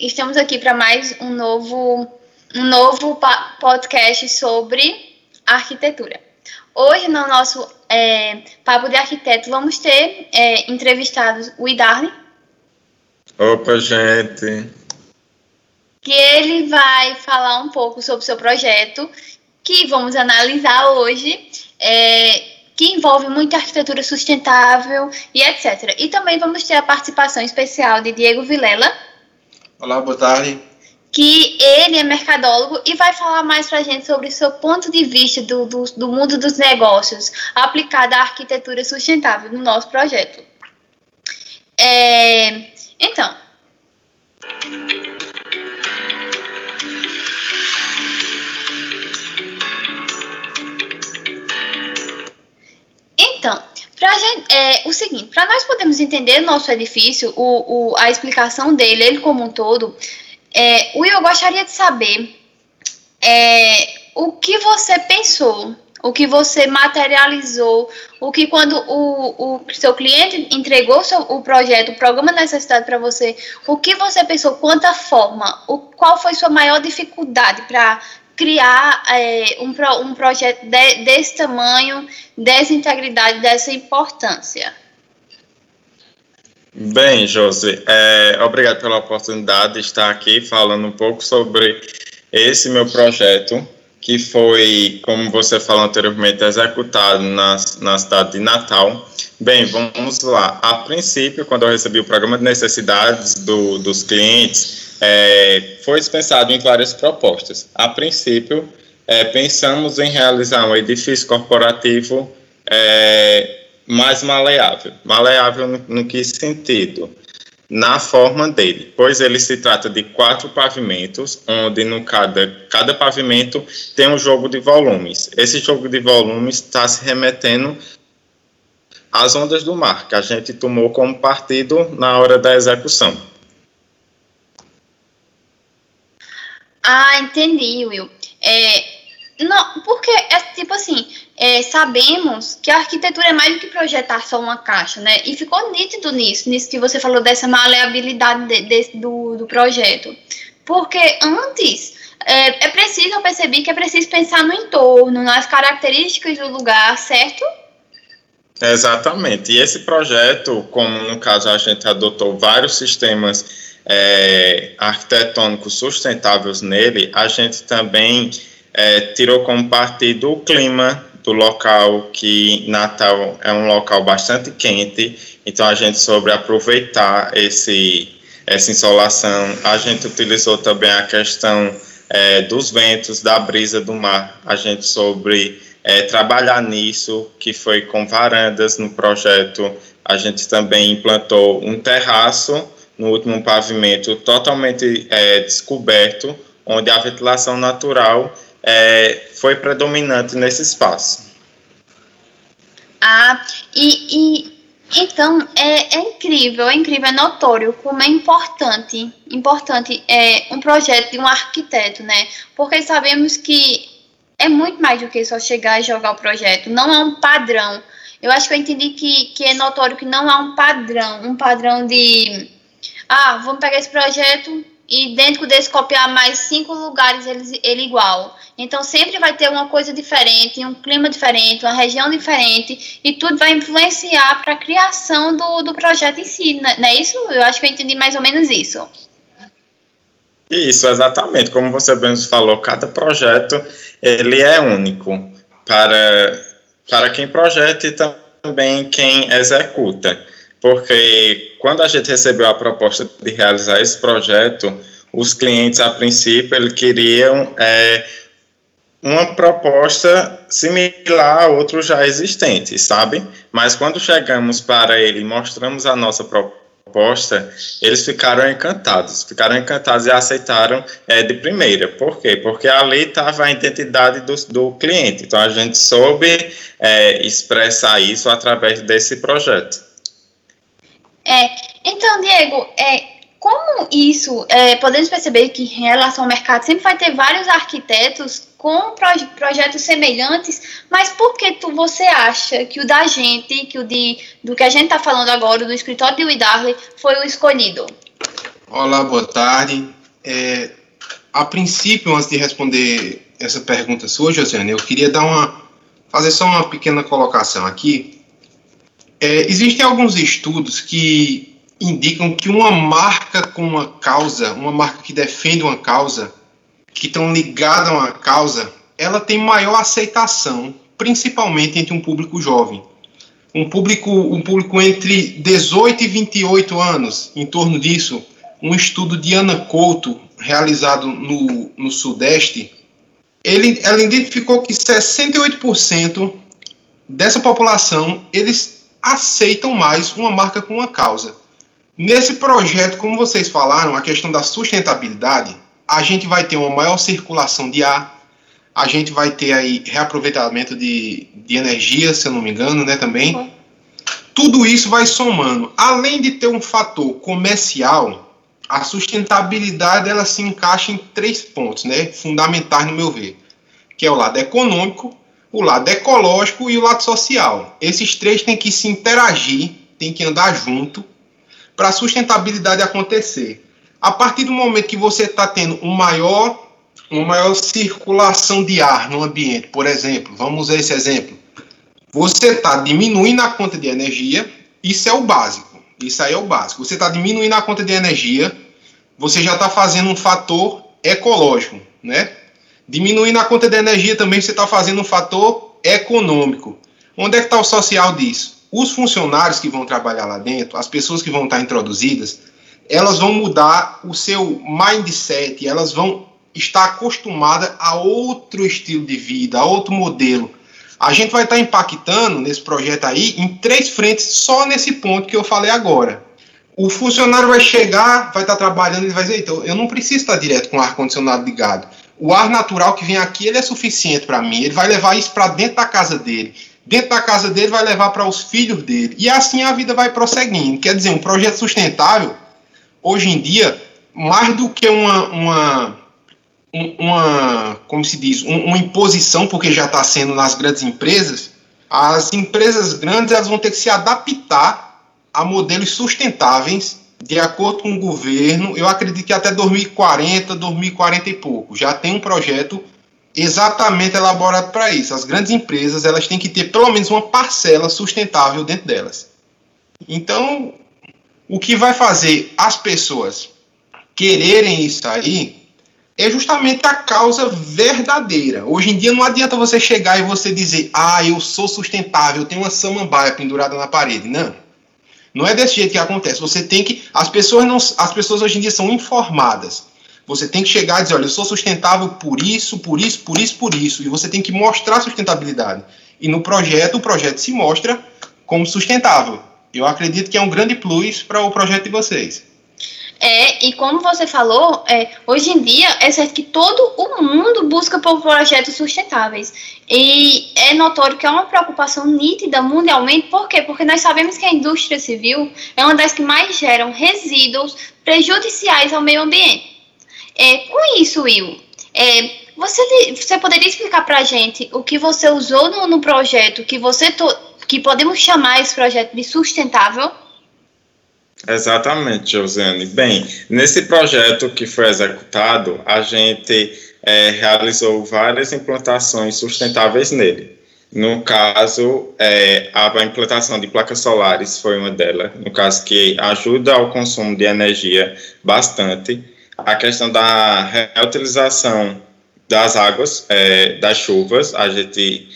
estamos aqui para mais um novo, um novo podcast sobre arquitetura. Hoje, no nosso é, Papo de Arquiteto, vamos ter é, entrevistados o Idarne. Opa, gente! Que ele vai falar um pouco sobre o seu projeto, que vamos analisar hoje. É, que envolve muita arquitetura sustentável e etc. E também vamos ter a participação especial de Diego Vilela. Olá, boa tarde. Que ele é mercadólogo e vai falar mais para a gente sobre o seu ponto de vista do, do, do mundo dos negócios aplicado à arquitetura sustentável no nosso projeto. É, então, pra gente, é, o seguinte, para nós podermos entender nosso edifício, o, o, a explicação dele, ele como um todo, é, Will, eu gostaria de saber é, o que você pensou, o que você materializou, o que quando o, o seu cliente entregou seu, o projeto, o programa necessidade para você, o que você pensou, quanta forma, o, qual foi sua maior dificuldade para criar é, um, um projeto de, desse tamanho, dessa integridade, dessa importância? Bem, Josi, é, obrigado pela oportunidade de estar aqui falando um pouco sobre esse meu projeto, que foi, como você falou anteriormente, executado na, na cidade de Natal. Bem, vamos lá. A princípio, quando eu recebi o programa de necessidades do, dos clientes, é, foi dispensado em várias propostas. A princípio, é, pensamos em realizar um edifício corporativo é, mais maleável. Maleável no, no que sentido? Na forma dele, pois ele se trata de quatro pavimentos, onde no cada, cada pavimento tem um jogo de volumes. Esse jogo de volumes está se remetendo às ondas do mar, que a gente tomou como partido na hora da execução. Ah, entendi, Will. É, não, porque é tipo assim, é, sabemos que a arquitetura é mais do que projetar só uma caixa, né? E ficou nítido nisso, nisso que você falou dessa maleabilidade de, de, do, do projeto. Porque antes é, é preciso, eu percebi que é preciso pensar no entorno, nas características do lugar, certo? Exatamente. E esse projeto, como no caso a gente adotou vários sistemas é, arquitetônicos sustentáveis nele, a gente também é, tirou como partido o clima do local, que Natal é um local bastante quente, então a gente sobre aproveitar esse, essa insolação, a gente utilizou também a questão é, dos ventos, da brisa do mar, a gente sobre é, trabalhar nisso, que foi com varandas no projeto, a gente também implantou um terraço no último pavimento totalmente é, descoberto, onde a ventilação natural é, foi predominante nesse espaço. Ah, e, e então é, é, incrível, é incrível, é notório como é importante, importante é um projeto de um arquiteto, né? Porque sabemos que é muito mais do que só chegar e jogar o projeto, não é um padrão. Eu acho que eu entendi que, que é notório que não há um padrão, um padrão de ah, vamos pegar esse projeto e dentro desse copiar mais cinco lugares ele, ele igual. Então sempre vai ter uma coisa diferente, um clima diferente, uma região diferente e tudo vai influenciar para a criação do, do projeto em si, né? não é isso? Eu acho que eu entendi mais ou menos isso. Isso, exatamente. Como você bem falou, cada projeto ele é único para, para quem projeta e também quem executa porque quando a gente recebeu a proposta de realizar esse projeto, os clientes, a princípio, eles queriam é, uma proposta similar a outros já existentes, sabe? Mas quando chegamos para ele e mostramos a nossa proposta, eles ficaram encantados, ficaram encantados e aceitaram é, de primeira. Por quê? Porque ali estava a identidade do, do cliente. Então a gente soube é, expressar isso através desse projeto. É, então, Diego, é, como isso, é, podemos perceber que em relação ao mercado sempre vai ter vários arquitetos com proje projetos semelhantes, mas por que tu, você acha que o da gente, que o de, do que a gente está falando agora, do escritório de Widarley, foi o escolhido? Olá, boa tarde. É, a princípio, antes de responder essa pergunta sua, Josiane, eu queria dar uma, fazer só uma pequena colocação aqui. É, existem alguns estudos que indicam que uma marca com uma causa, uma marca que defende uma causa, que estão ligadas a uma causa, ela tem maior aceitação, principalmente entre um público jovem. Um público, um público entre 18 e 28 anos, em torno disso, um estudo de Ana Couto, realizado no, no Sudeste, ele, ela identificou que 68% dessa população, eles aceitam mais uma marca com uma causa. Nesse projeto, como vocês falaram, a questão da sustentabilidade, a gente vai ter uma maior circulação de ar, a gente vai ter aí reaproveitamento de, de energia, se eu não me engano, né, também. Uhum. Tudo isso vai somando. Além de ter um fator comercial, a sustentabilidade ela se encaixa em três pontos, né, fundamentais no meu ver, que é o lado econômico, o lado ecológico e o lado social. Esses três têm que se interagir, têm que andar junto para a sustentabilidade acontecer. A partir do momento que você está tendo um maior, uma maior circulação de ar no ambiente, por exemplo, vamos usar esse exemplo, você está diminuindo a conta de energia, isso é o básico. Isso aí é o básico. Você está diminuindo a conta de energia, você já está fazendo um fator ecológico, né? Diminuindo a conta de energia também você está fazendo um fator econômico. Onde é que está o social disso? os funcionários que vão trabalhar lá dentro, as pessoas que vão estar introduzidas, elas vão mudar o seu mindset, elas vão estar acostumadas a outro estilo de vida, a outro modelo. A gente vai estar impactando nesse projeto aí em três frentes, só nesse ponto que eu falei agora. O funcionário vai chegar, vai estar trabalhando, ele vai dizer, então, eu não preciso estar direto com ar-condicionado ligado. O ar natural que vem aqui, ele é suficiente para mim. Ele vai levar isso para dentro da casa dele dentro da casa dele vai levar para os filhos dele. E assim a vida vai prosseguindo. Quer dizer, um projeto sustentável, hoje em dia, mais do que uma, uma, uma como se diz, uma imposição, porque já está sendo nas grandes empresas, as empresas grandes elas vão ter que se adaptar a modelos sustentáveis de acordo com o governo. Eu acredito que até 2040, 2040 e pouco, já tem um projeto exatamente elaborado para isso. As grandes empresas elas têm que ter pelo menos uma parcela sustentável dentro delas. Então, o que vai fazer as pessoas quererem isso aí é justamente a causa verdadeira. Hoje em dia não adianta você chegar e você dizer, ah, eu sou sustentável, eu tenho uma samambaia pendurada na parede. Não. Não é desse jeito que acontece. Você tem que. As pessoas, não, as pessoas hoje em dia são informadas. Você tem que chegar e dizer, olha, eu sou sustentável por isso, por isso, por isso, por isso. E você tem que mostrar sustentabilidade. E no projeto, o projeto se mostra como sustentável. Eu acredito que é um grande plus para o projeto de vocês. É, e como você falou, é, hoje em dia é certo que todo o mundo busca por projetos sustentáveis. E é notório que é uma preocupação nítida mundialmente, por quê? Porque nós sabemos que a indústria civil é uma das que mais geram resíduos prejudiciais ao meio ambiente. É, com isso, Will, é, você, você poderia explicar para a gente o que você usou no, no projeto que você to, que podemos chamar esse projeto de sustentável? Exatamente, Josiane. Bem, nesse projeto que foi executado, a gente é, realizou várias implantações sustentáveis nele. No caso, é, a implantação de placas solares foi uma delas, no caso que ajuda ao consumo de energia bastante a questão da reutilização das águas, é, das chuvas, a gente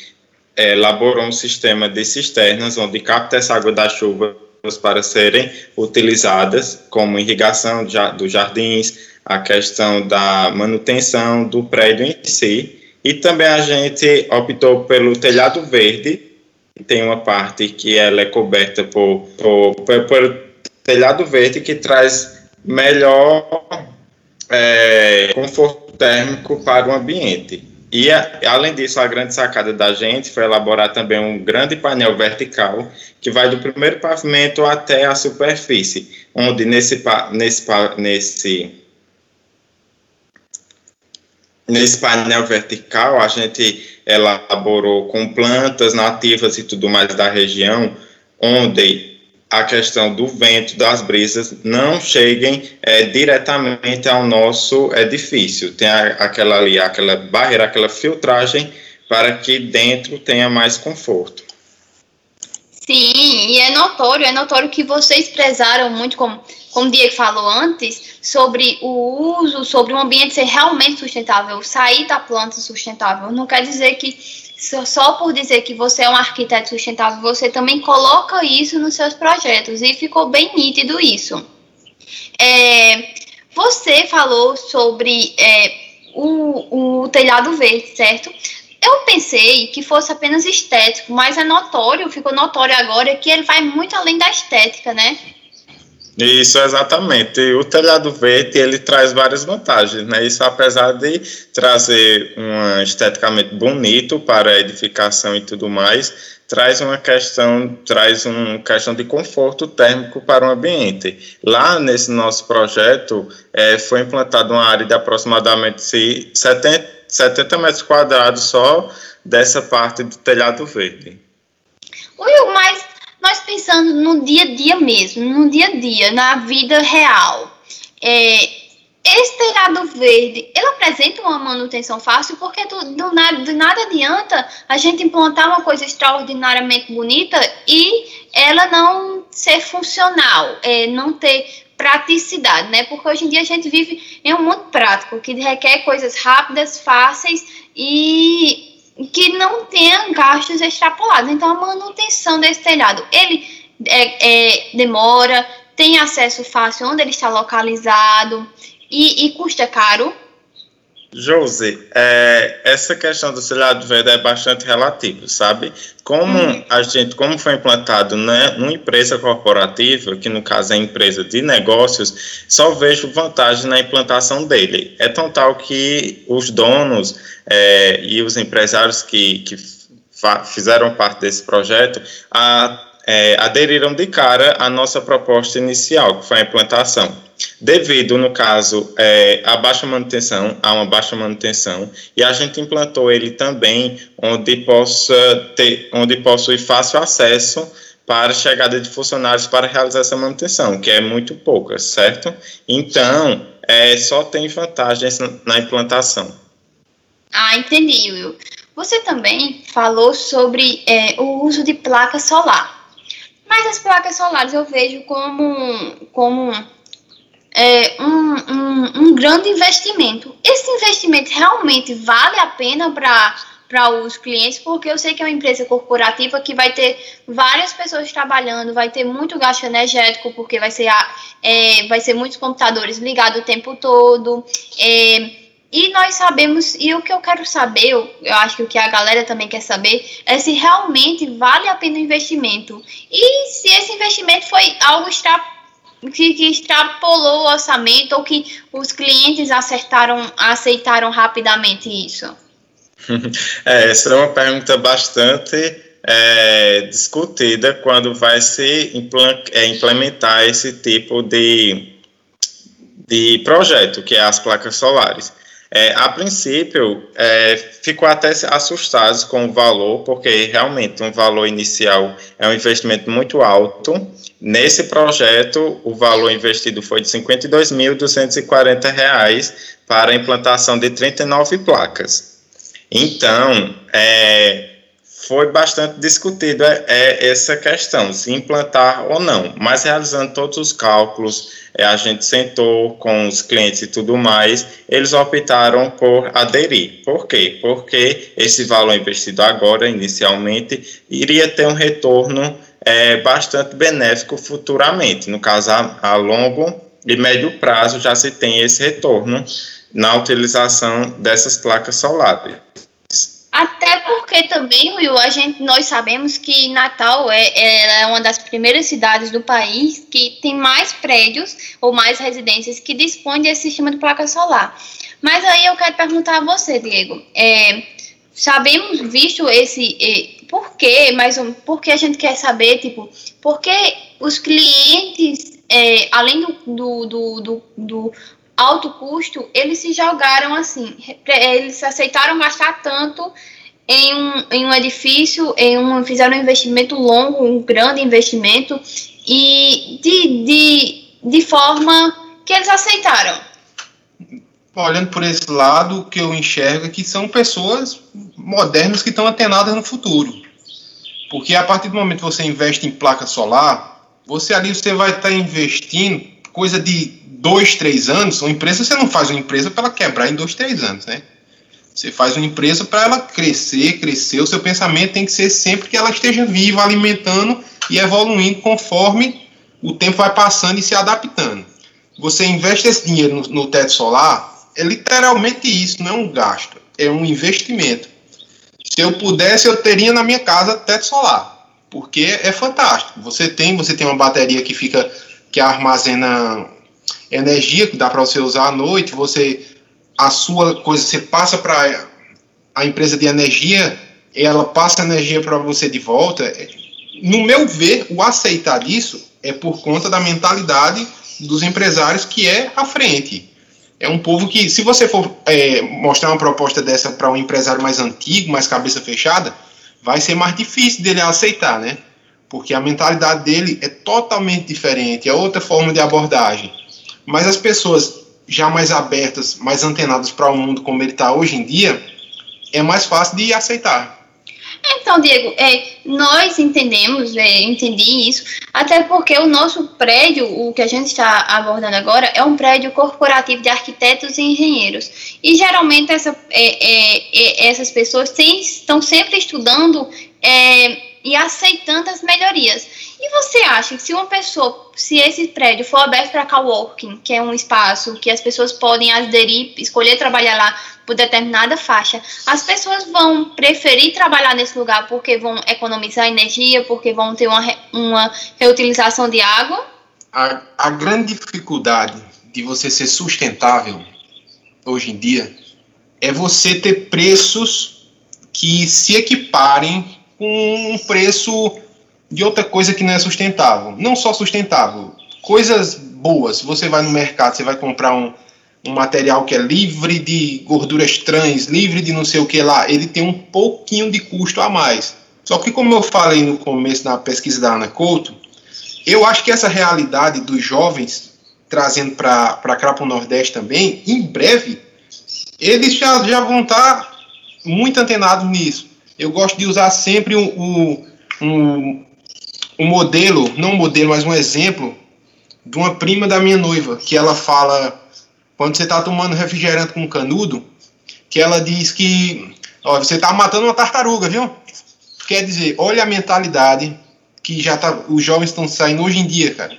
é, elaborou um sistema de cisternas onde capta essa água das chuvas para serem utilizadas como irrigação dos jardins, a questão da manutenção do prédio em si, e também a gente optou pelo telhado verde, tem uma parte que ela é coberta por, por, por, por telhado verde que traz melhor é, conforto térmico para o ambiente. E, além disso, a grande sacada da gente foi elaborar também um grande painel vertical que vai do primeiro pavimento até a superfície, onde nesse, nesse, nesse, nesse painel vertical a gente elaborou com plantas nativas e tudo mais da região, onde a questão do vento, das brisas, não cheguem é, diretamente ao nosso edifício. Tem a, aquela ali, aquela barreira, aquela filtragem para que dentro tenha mais conforto. Sim, e é notório, é notório que vocês prezaram muito, como, como o Diego falou antes, sobre o uso, sobre o ambiente ser realmente sustentável, sair da planta sustentável. Não quer dizer que só por dizer que você é um arquiteto sustentável, você também coloca isso nos seus projetos e ficou bem nítido isso. É, você falou sobre é, o, o telhado verde, certo? Eu pensei que fosse apenas estético, mas é notório, ficou notório agora que ele vai muito além da estética, né? Isso, exatamente. O telhado verde, ele traz várias vantagens, né? Isso apesar de trazer um esteticamente bonito para a edificação e tudo mais, traz uma questão, traz uma questão de conforto térmico para o ambiente. Lá nesse nosso projeto, é, foi implantada uma área de aproximadamente 70, 70 metros quadrados só dessa parte do telhado verde. Will, mas pensando no dia a dia mesmo, no dia a dia, na vida real, é, esse telhado verde, ele apresenta uma manutenção fácil, porque do, do, nada, do nada adianta a gente implantar uma coisa extraordinariamente bonita e ela não ser funcional, é, não ter praticidade, né? Porque hoje em dia a gente vive em um mundo prático, que requer coisas rápidas, fáceis e que não tenha gastos extrapolados. Então, a manutenção desse telhado, ele é, é, demora, tem acesso fácil onde ele está localizado e, e custa caro. Josi, é, essa questão do telhado verde é bastante relativa, sabe? Como uhum. a gente, como foi implantado né, numa empresa corporativa, que no caso é empresa de negócios, só vejo vantagem na implantação dele. É tão tal que os donos é, e os empresários que, que fizeram parte desse projeto a, é, aderiram de cara à nossa proposta inicial, que foi a implantação. Devido, no caso, é, baixa manutenção, a uma baixa manutenção, e a gente implantou ele também onde possa ter, onde possui fácil acesso para chegada de funcionários para realizar essa manutenção, que é muito pouca, certo? Então, é, só tem vantagens na implantação. Ah, entendi, Will. Você também falou sobre é, o uso de placa solar. Mas as placas solares eu vejo como, como é, um, um, um grande investimento. Esse investimento realmente vale a pena para os clientes, porque eu sei que é uma empresa corporativa que vai ter várias pessoas trabalhando, vai ter muito gasto energético, porque vai ser, é, vai ser muitos computadores ligados o tempo todo. É, e nós sabemos, e o que eu quero saber, eu, eu, acho que o que a galera também quer saber, é se realmente vale a pena o investimento. E se esse investimento foi algo extra, que, que extrapolou o orçamento ou que os clientes acertaram, aceitaram rapidamente isso. É, essa é uma pergunta bastante é, discutida quando vai se é, implementar esse tipo de, de projeto, que é as placas solares. É, a princípio, é, ficou até assustados com o valor, porque realmente um valor inicial é um investimento muito alto. Nesse projeto, o valor investido foi de R$ 52.240 para a implantação de 39 placas. Então, é, foi bastante discutido é, é, essa questão, se implantar ou não, mas realizando todos os cálculos, a gente sentou com os clientes e tudo mais, eles optaram por aderir. Por quê? Porque esse valor investido agora, inicialmente, iria ter um retorno é, bastante benéfico futuramente. No caso, a, a longo e médio prazo já se tem esse retorno na utilização dessas placas solares. Até porque também, Will, a gente, nós sabemos que Natal é, é uma das primeiras cidades do país que tem mais prédios ou mais residências que dispõem desse sistema de placa solar. Mas aí eu quero perguntar a você, Diego. É, sabemos, visto esse. É, por quê? Mas um, por que a gente quer saber, tipo, por que os clientes, é, além do, do, do, do alto custo, eles se jogaram assim, eles aceitaram gastar tanto em um, em um edifício, em um, fizeram um investimento longo, um grande investimento, e de, de, de forma que eles aceitaram. Olhando por esse lado, o que eu enxergo é que são pessoas modernas que estão antenadas no futuro. Porque a partir do momento que você investe em placa solar, você ali você vai estar investindo coisa de dois, três anos. Uma empresa, você não faz uma empresa para ela quebrar em dois, três anos, né? Você faz uma empresa para ela crescer, crescer. O seu pensamento tem que ser sempre que ela esteja viva, alimentando e evoluindo conforme o tempo vai passando e se adaptando. Você investe esse dinheiro no, no teto solar, é literalmente isso, não é um gasto, é um investimento. Se eu pudesse, eu teria na minha casa teto solar, porque é fantástico. Você tem, você tem uma bateria que fica que armazena energia que dá para você usar à noite, você a sua coisa você passa para a empresa de energia, ela passa energia para você de volta. No meu ver, o aceitar isso é por conta da mentalidade dos empresários que é à frente. É um povo que, se você for é, mostrar uma proposta dessa para um empresário mais antigo, mais cabeça fechada, vai ser mais difícil dele aceitar, né? Porque a mentalidade dele é totalmente diferente, é outra forma de abordagem. Mas as pessoas já mais abertas, mais antenadas para o mundo como ele está hoje em dia, é mais fácil de aceitar. Então, Diego, é, nós entendemos, é, entendi isso, até porque o nosso prédio, o que a gente está abordando agora, é um prédio corporativo de arquitetos e engenheiros. E geralmente essa, é, é, é essas pessoas têm, estão sempre estudando é, e aceitando as melhorias. E você acha que se uma pessoa, se esse prédio for aberto para coworking, que é um espaço que as pessoas podem aderir, escolher trabalhar lá por determinada faixa, as pessoas vão preferir trabalhar nesse lugar porque vão economizar energia, porque vão ter uma, uma reutilização de água? A, a grande dificuldade de você ser sustentável hoje em dia é você ter preços que se equiparem com um preço de outra coisa que não é sustentável. Não só sustentável, coisas boas. Você vai no mercado, você vai comprar um, um material que é livre de gorduras trans, livre de não sei o que lá, ele tem um pouquinho de custo a mais. Só que, como eu falei no começo da pesquisa da Ana Couto, eu acho que essa realidade dos jovens, trazendo para cá para o Nordeste também, em breve, eles já, já vão estar tá muito antenados nisso. Eu gosto de usar sempre um, um, um modelo, não um modelo, mas um exemplo de uma prima da minha noiva, que ela fala, quando você está tomando refrigerante com canudo, que ela diz que ó, você está matando uma tartaruga, viu? Quer dizer, olha a mentalidade que já tá, os jovens estão saindo hoje em dia, cara.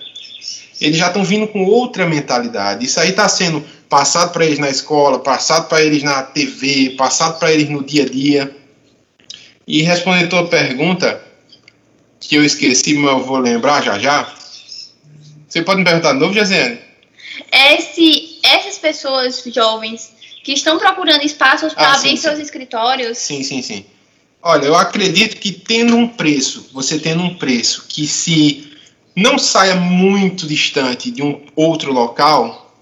Eles já estão vindo com outra mentalidade. Isso aí está sendo passado para eles na escola, passado para eles na TV, passado para eles no dia a dia. E respondendo a tua pergunta, que eu esqueci, mas eu vou lembrar já já. Você pode me perguntar de novo, Josiane? Esse, essas pessoas jovens que estão procurando espaços para ah, abrir sim, seus sim. escritórios. Sim, sim, sim. Olha, eu acredito que tendo um preço, você tendo um preço que se não saia muito distante de um outro local,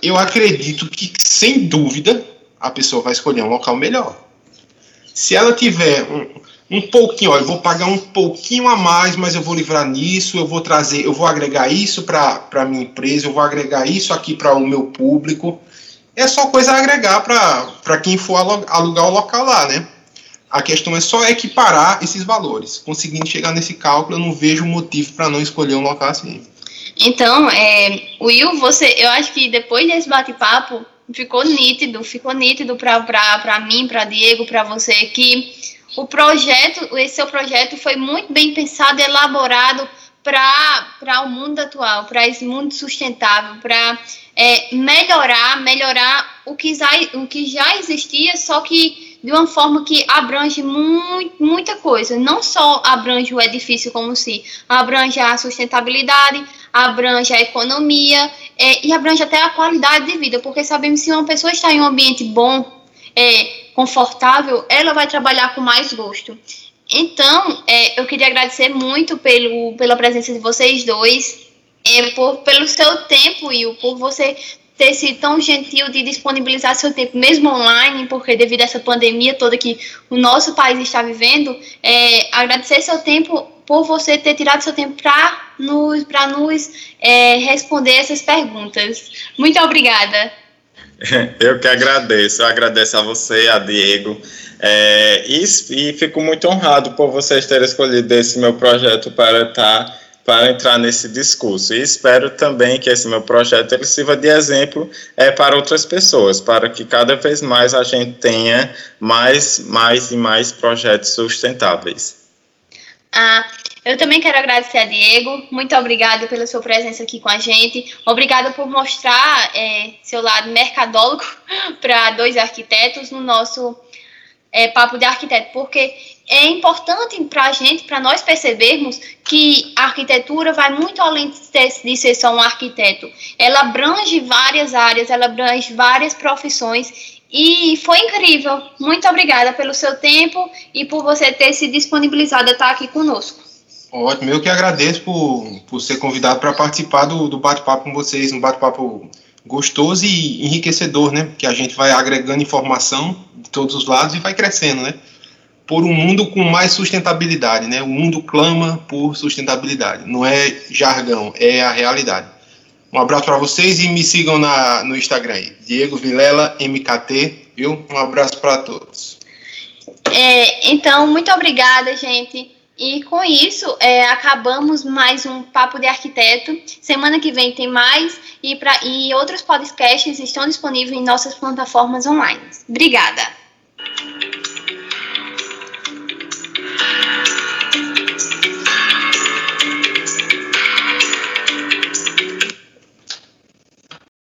eu acredito que, sem dúvida, a pessoa vai escolher um local melhor. Se ela tiver um, um pouquinho, ó, eu vou pagar um pouquinho a mais, mas eu vou livrar nisso, eu vou trazer, eu vou agregar isso para a minha empresa, eu vou agregar isso aqui para o meu público. É só coisa a agregar para quem for alugar o local lá, né? A questão é só equiparar esses valores. Conseguindo chegar nesse cálculo, eu não vejo motivo para não escolher um local assim. Então, é, Will, você, eu acho que depois desse bate-papo ficou nítido, ficou nítido para mim, para Diego, para você que o projeto, esse seu projeto foi muito bem pensado, elaborado para o mundo atual, para esse mundo sustentável, para é, melhorar, melhorar o que, já, o que já existia, só que de uma forma que abrange muito, muita coisa. Não só abrange o edifício como se, abrange a sustentabilidade, abrange a economia é, e abrange até a qualidade de vida, porque sabemos se uma pessoa está em um ambiente bom, é, confortável, ela vai trabalhar com mais gosto. Então, é, eu queria agradecer muito pelo, pela presença de vocês dois, é, por, pelo seu tempo e por você ter sido tão gentil de disponibilizar seu tempo, mesmo online, porque devido a essa pandemia toda que o nosso país está vivendo, é, agradecer seu tempo por você ter tirado seu tempo para nos, pra nos é, responder essas perguntas. Muito obrigada. Eu que agradeço, eu agradeço a você, a Diego, é, e, e, fico muito honrado por vocês terem escolhido esse meu projeto para estar tá, para entrar nesse discurso. E espero também que esse meu projeto ele sirva de exemplo é, para outras pessoas, para que cada vez mais a gente tenha mais, mais e mais projetos sustentáveis. Ah, eu também quero agradecer a Diego. Muito obrigada pela sua presença aqui com a gente. Obrigada por mostrar é, seu lado mercadólogo para dois arquitetos no nosso é, papo de arquiteto, porque é importante para a gente, para nós percebermos que a arquitetura vai muito além de ser, só um arquiteto. Ela abrange várias áreas, ela abrange várias profissões e foi incrível. Muito obrigada pelo seu tempo e por você ter se disponibilizado a estar aqui conosco. Ótimo, eu que agradeço por, por ser convidado para participar do, do bate-papo com vocês, um bate-papo gostoso e enriquecedor, né? Que a gente vai agregando informação de todos os lados e vai crescendo, né? Por um mundo com mais sustentabilidade, né? O mundo clama por sustentabilidade, não é jargão, é a realidade. Um abraço para vocês e me sigam na, no Instagram aí, Diego Vilela MKT, viu? Um abraço para todos. É, então, muito obrigada, gente. E com isso, é, acabamos mais um Papo de Arquiteto. Semana que vem tem mais e, pra, e outros podcasts estão disponíveis em nossas plataformas online. Obrigada!